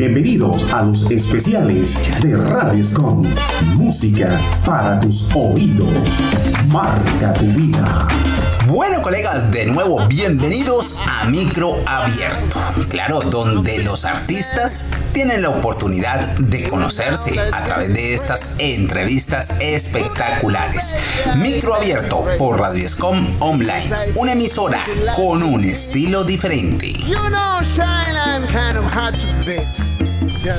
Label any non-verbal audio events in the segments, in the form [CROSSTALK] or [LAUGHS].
Bienvenidos a los especiales de Radio Scom. Música para tus oídos. Marca tu vida. Bueno, colegas, de nuevo bienvenidos a Micro Abierto. Claro, donde los artistas tienen la oportunidad de conocerse a través de estas entrevistas espectaculares. Micro Abierto por Radio Scom Online, una emisora con un estilo diferente.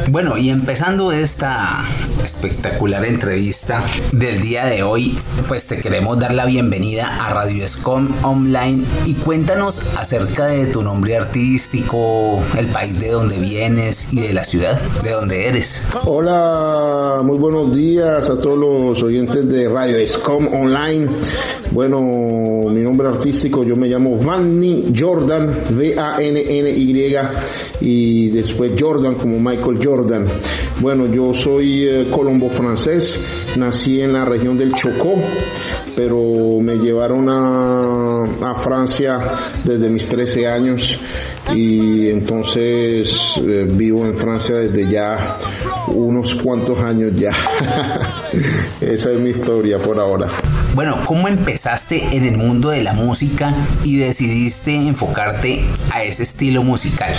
Bueno, y empezando esta espectacular entrevista del día de hoy, pues te queremos dar la bienvenida a Radio Escom Online y cuéntanos acerca de tu nombre artístico, el país de donde vienes y de la ciudad de donde eres. Hola, muy buenos días a todos los oyentes de Radio Escom Online. Bueno, mi nombre artístico, yo me llamo Vanny Jordan, V-A-N-N-Y y después Jordan como Michael Jordan. Bueno, yo soy eh, colombo francés, nací en la región del Chocó, pero me llevaron a, a Francia desde mis 13 años y entonces eh, vivo en Francia desde ya unos cuantos años ya. [LAUGHS] Esa es mi historia por ahora. Bueno, ¿cómo empezaste en el mundo de la música y decidiste enfocarte a ese estilo musical?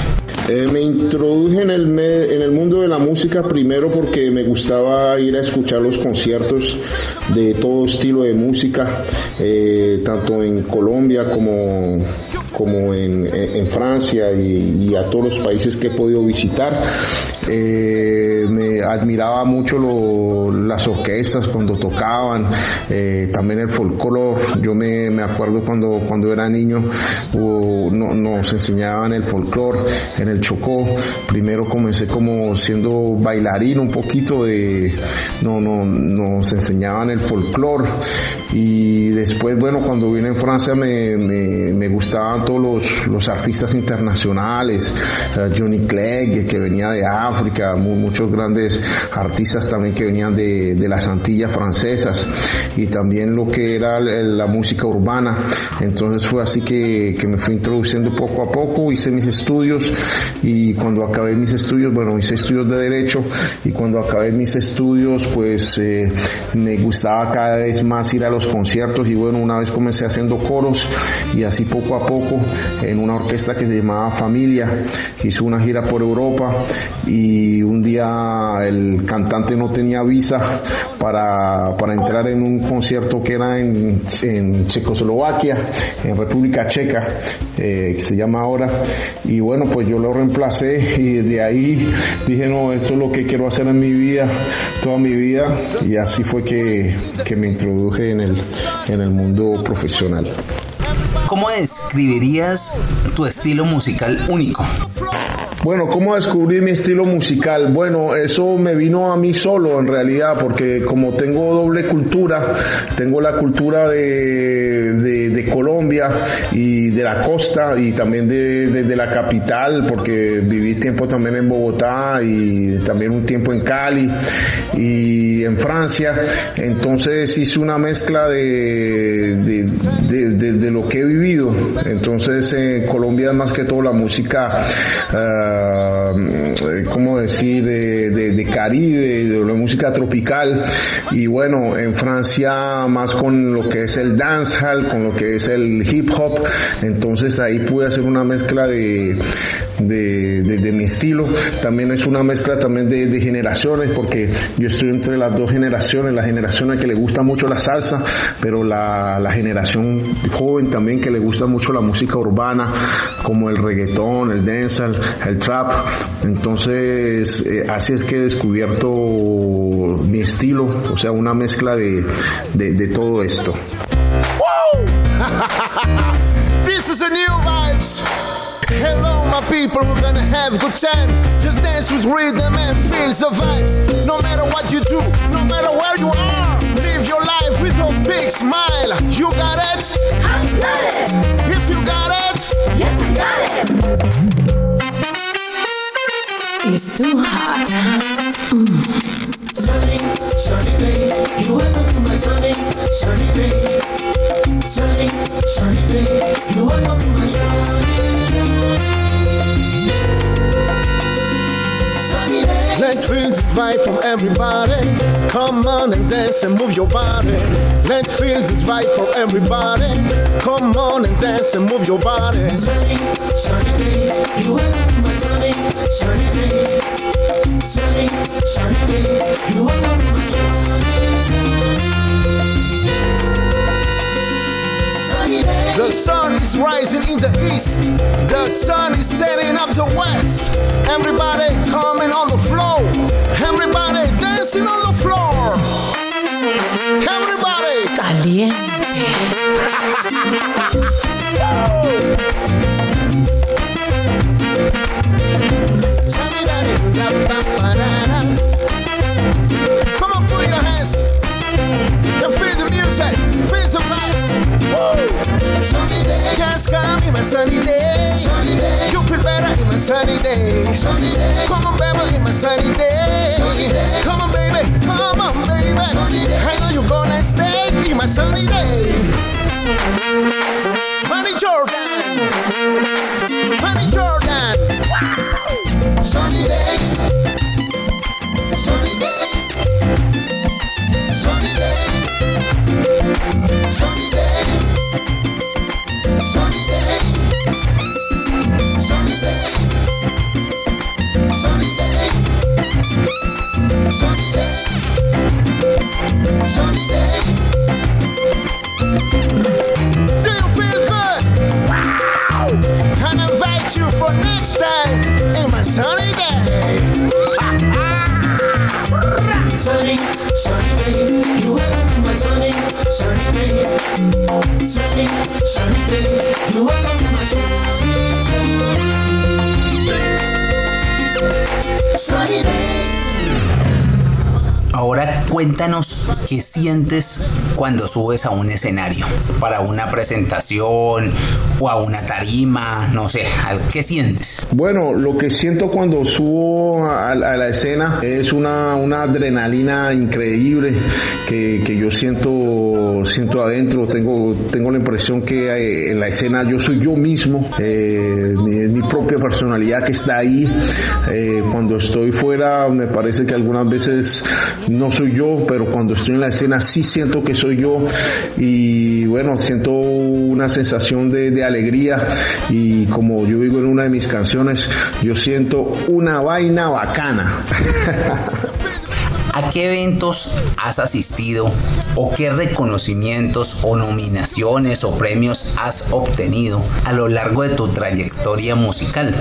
Eh, me introduje en el, en el mundo de la música primero porque me gustaba ir a escuchar los conciertos de todo estilo de música, eh, tanto en Colombia como, como en, en Francia y, y, a todos los países que he podido visitar. Eh, me admiraba mucho las orquestas cuando tocaban, eh, también el folclore. Yo me, me, acuerdo cuando, cuando era niño uh, no, nos enseñaban el folclore en el Chocó. Primero comencé como siendo bailarín un poquito de, no, no, nos enseñaban el folclore y después, bueno, cuando vine en Francia me, me, me gustaban todos los, los artistas internacionales, uh, Johnny Clegg, que venía de África, muy, muchos grandes artistas también que venían de, las Antillas francesas y también lo que era la música urbana. Entonces fue así que, me fui introduciendo poco a poco, hice mis estudios y cuando acabé mis estudios, bueno, hice estudios de derecho y cuando acabé mis estudios pues eh, me gustaba cada vez más ir a los conciertos y bueno, una vez comencé haciendo coros y así poco a poco en una orquesta que se llamaba Familia, hizo una gira por Europa y un día el cantante no tenía visa para, para entrar en un concierto que era en, en Checoslovaquia, en República Checa, eh, que se llama ahora, y bueno, pues yo lo reemplacé y de ahí dije, no, esto es lo que quiero hacer en mi vida, toda mi vida, y así fue que, que me introduje en el, en el mundo profesional. ¿Cómo describirías tu estilo musical único? Bueno, ¿cómo descubrir mi estilo musical? Bueno, eso me vino a mí solo en realidad, porque como tengo doble cultura, tengo la cultura de, de, Colombia y de la costa y también de, de, la capital, porque viví tiempo también en Bogotá y también un tiempo en Cali y en Francia, entonces hice una mezcla de, lo que he vivido. Entonces en Colombia es más que todo la música... Uh, ¿cómo decir?, de, Caribe, de la música tropical. Y bueno, en Francia más con lo que es el dancehall, con lo que es el hip hop. Entonces ahí pude hacer una mezcla de, de mi estilo. También es una mezcla también de, de, generaciones, porque yo estoy entre las dos generaciones, la generación a que le gusta mucho la salsa, pero la, la generación joven también que le gusta mucho la música urbana, como el reggaetón, el dancehall, el trap. Entonces, eh, así es que he descubierto mi estilo, o sea, una mezcla de, de, de todo esto. [LAUGHS] This is a new vibes. Hello, my people, we're gonna have a good time. Just dance with rhythm and feel the vibes. No matter what you do, no matter where you are, live your life with a big smile. You got it? I got it. If you got it, yes, I got it. It's too hot. Mm. Sunny, sunny day, you welcome to my sunny, sunny day. Sunny, sunny day, you welcome to my sunny, sunny. This vibe from everybody. Come on and dance and move your body. Let's feel this vibe from everybody. Come on and dance and move your body. Sunny, sunny day, you are my sunny, sunny day. Sunny, sunny day, you are my sunny The sun is rising in the east. The sun is setting up the west. Everybody coming on the floor. Everybody dancing on the floor. Everybody. Caliente. Come on, put your hands and feel the music, feel the vibes. Woo! Just come in my sunny day. sunny day, You feel better in my sunny day. sunny day. Come on, baby, in my sunny day. Sunny day. Come on, baby, come on, baby. I know you're gonna stay in my sunny day. Money Jordan. Cuéntanos qué sientes cuando subes a un escenario, para una presentación o a una tarima, no sé, ¿qué sientes? Bueno, lo que siento cuando subo a, la escena es una, adrenalina increíble que, yo siento, siento adentro. Tengo, tengo la impresión que eh, en la escena yo soy yo mismo, eh, mi, mi propia personalidad que está ahí. Eh, cuando estoy fuera me parece que algunas veces no soy yo, pero cuando estoy en la escena sí siento que soy yo y bueno, siento una sensación de, de alegría y como yo digo en una de mis canciones, yo siento una vaina bacana. [LAUGHS] ¿A qué eventos has asistido o qué reconocimientos o nominaciones o premios has obtenido a lo largo de tu trayectoria musical?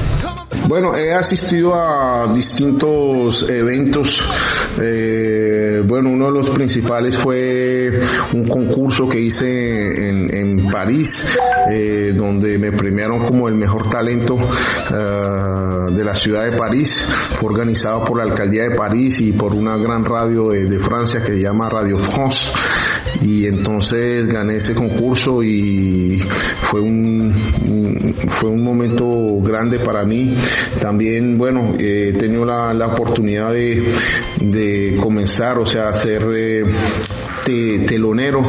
Bueno, he asistido a distintos eventos. Eh, bueno, uno de los principales fue un concurso que hice en, París, eh, donde me premiaron como el mejor talento uh, de la ciudad de París. Fue organizado por la alcaldía de París y por una gran radio de, de Francia que se llama Radio France y entonces gané ese concurso y fue un, fue un momento grande para mí. También bueno eh, he tenido la, la oportunidad de, de comenzar o sea ser eh, te- telonero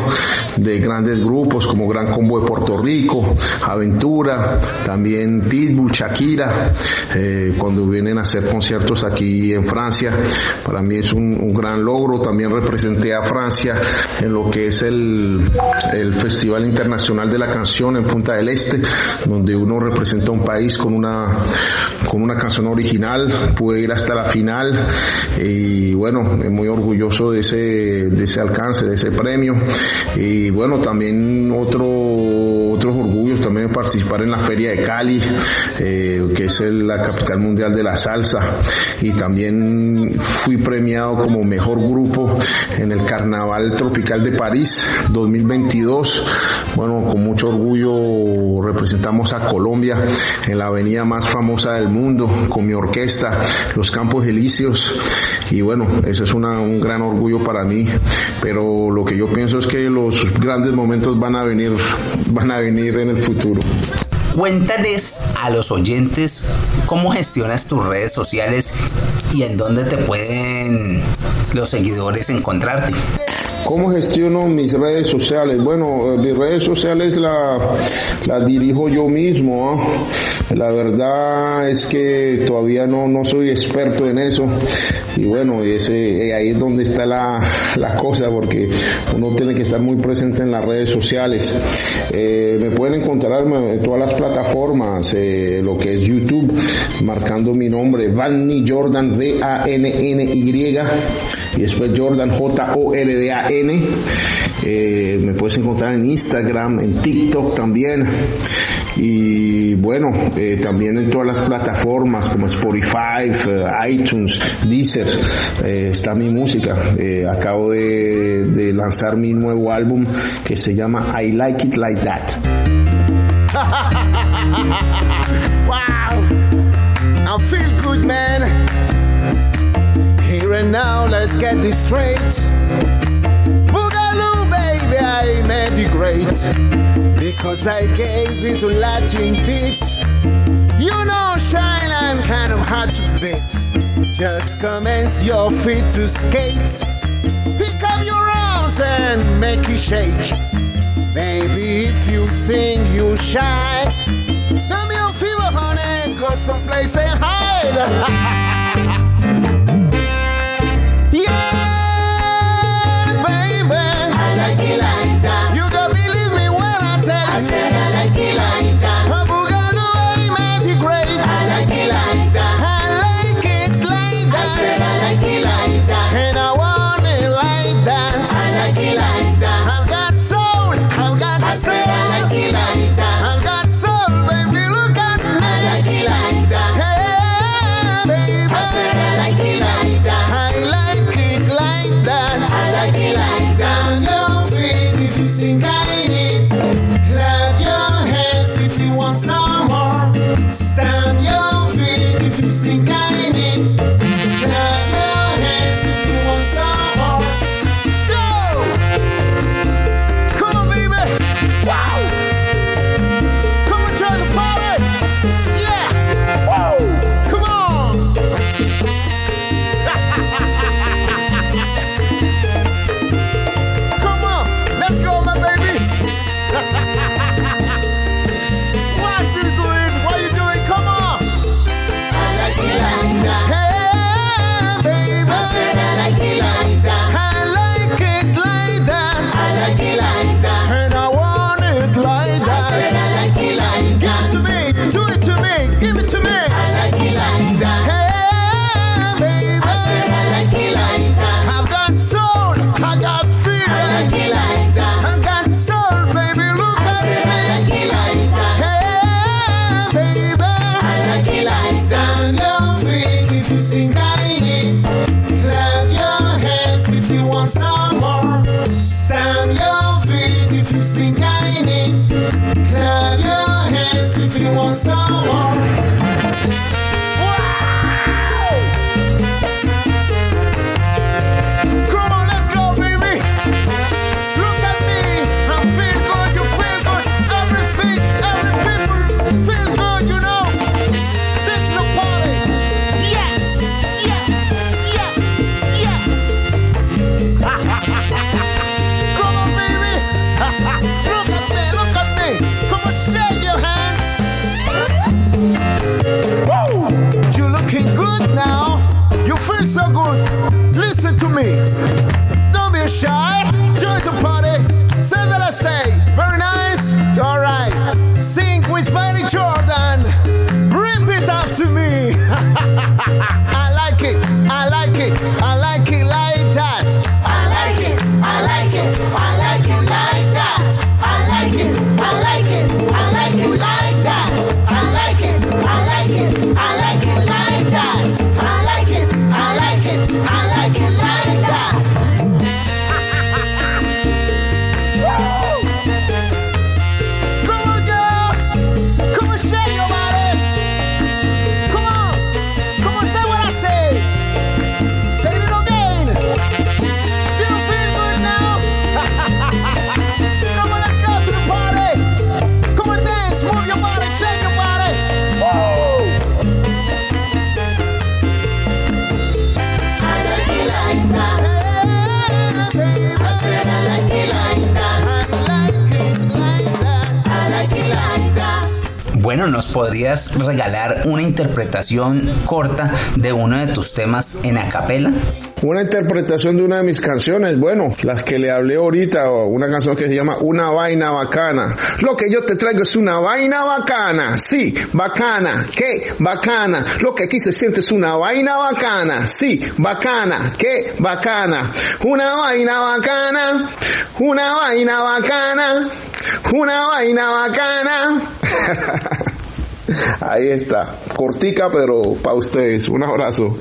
de grandes grupos como Gran Combo de Puerto Rico, Aventura, también Pitbull, Shakira, eh, cuando vienen a hacer conciertos aquí en Francia. Para mí es un, gran logro. También representé a Francia en lo que es el, el Festival Internacional de la Canción en Punta del Este, donde uno representa un país con una, con una canción original. Pude ir hasta la final y bueno, muy orgulloso de ese, de ese alcance, de ese premio. Y bueno, también otro, otros orgullos también participar en la Feria de Cali, eh, que es la capital mundial de la salsa. Y también fui premiado como mejor grupo en el Carnaval Tropical de París 2022. Bueno, con mucho orgullo representamos a Colombia en la avenida más famosa del mundo con mi orquesta, Los Campos Elíseos. Y bueno, eso es un gran orgullo para mí. Pero lo que yo pienso es que los grandes momentos van a venir, van a venir en el futuro. Cuéntales a los oyentes cómo gestionas tus redes sociales y en dónde te pueden los seguidores encontrarte. ¿Cómo gestiono mis redes sociales? Bueno, eh, mis redes sociales las la dirijo yo mismo. ¿ah? La verdad es que todavía no, no soy experto en eso. Y bueno, eh, ahí es donde está la, la, cosa, porque uno tiene que estar muy presente en las redes sociales. Eh, me pueden encontrar en todas las plataformas, lo que es YouTube, marcando mi nombre, Vanny Jordan, V-A-N-N-Y y después Jordan J-O-R-D-A-N. Eh, me puedes encontrar en Instagram, en TikTok también. Y bueno, eh, también en todas las plataformas como Spotify, eh, iTunes, Deezer, está mi música. acabo de, lanzar mi nuevo álbum que se llama I Like It Like That. [LAUGHS] wow! I feel good, man. And now, let's get this straight. Boogaloo, baby, I made it great. Because I gave it to Latin beat. You know, shine, I'm kind of hard to beat. Just commence your feet to skate. Pick up your arms and make it shake. Baby, if you sing, you shine. Tell me your fever, honey, go someplace and hide. [LAUGHS] Bueno, ¿nos podrías regalar una interpretación corta de uno de tus temas en acapela? Una interpretación de una de mis canciones, bueno, las que le hablé ahorita, una canción que se llama Una vaina bacana. Lo que yo te traigo es una vaina bacana, sí, bacana, ¿qué? Bacana. Lo que aquí se siente es una vaina bacana, sí, bacana, ¿qué? Bacana. Una vaina bacana, una vaina bacana, una vaina bacana. [LAUGHS] Ahí está, cortica pero para ustedes. Un abrazo.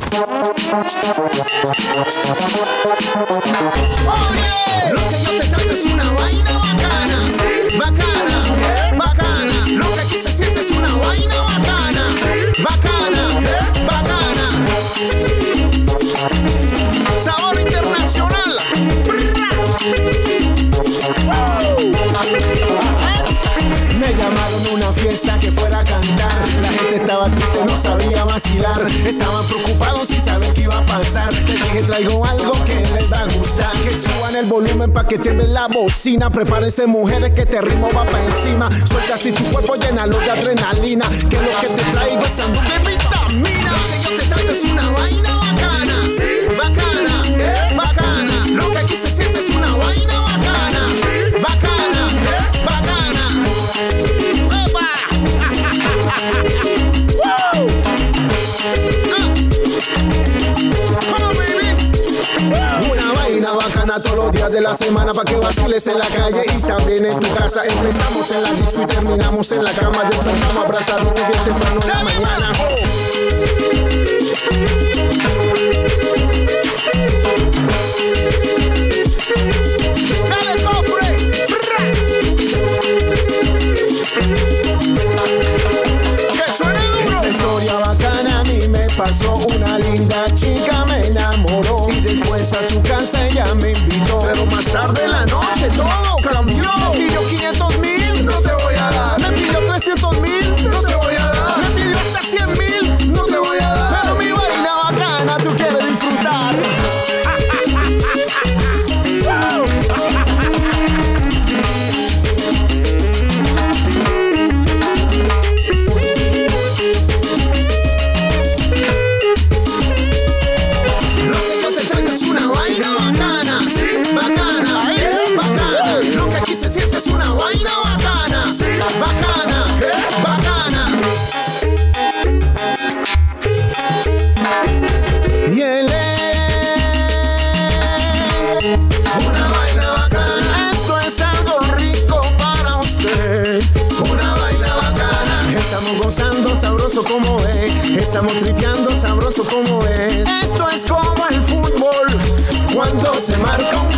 Me llamaron una fiesta que fuera no sabía vacilar. Estaban preocupados sin saber qué iba a pasar. Les dije, traigo algo que les va a gustar. Que suban el volumen para que tiemble la bocina. Prepárense, mujeres, que te ritmo va para encima. Suelta así tu cuerpo, llénalo de adrenalina. Que lo que te traigo es salud de vitamina. De la semana para que vaciles en la calle y también en tu casa. Empezamos en la disco y terminamos en la cama. Despertamos abrazaditos bien temprano en la mañana. Esto es como el fútbol cuando se marca un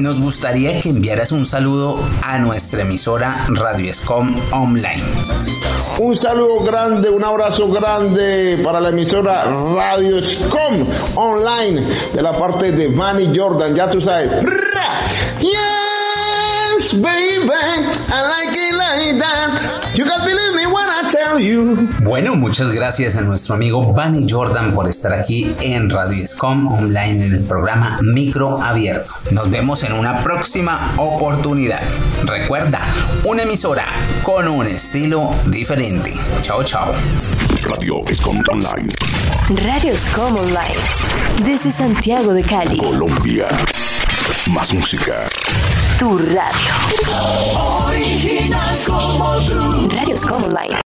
nos gustaría que enviaras un saludo a nuestra emisora Radio Escom Online. Un saludo grande, un abrazo grande para la emisora Radio Scom Online de la parte de Manny Jordan, ya tú sabes. Yes, baby, I like it like that. You can believe me when I tell you. Bueno, muchas gracias a nuestro amigo Bunny Jordan por estar aquí en Radio Escom Online en el programa Micro Abierto. Nos vemos en una próxima oportunidad. Recuerda, una emisora con un estilo diferente. Chao, chao. Radio Escom Online, Radio Scom Online. Desde Santiago de Cali. Colombia. Más música. Tu radio. Original como tú. Radio Scom Online.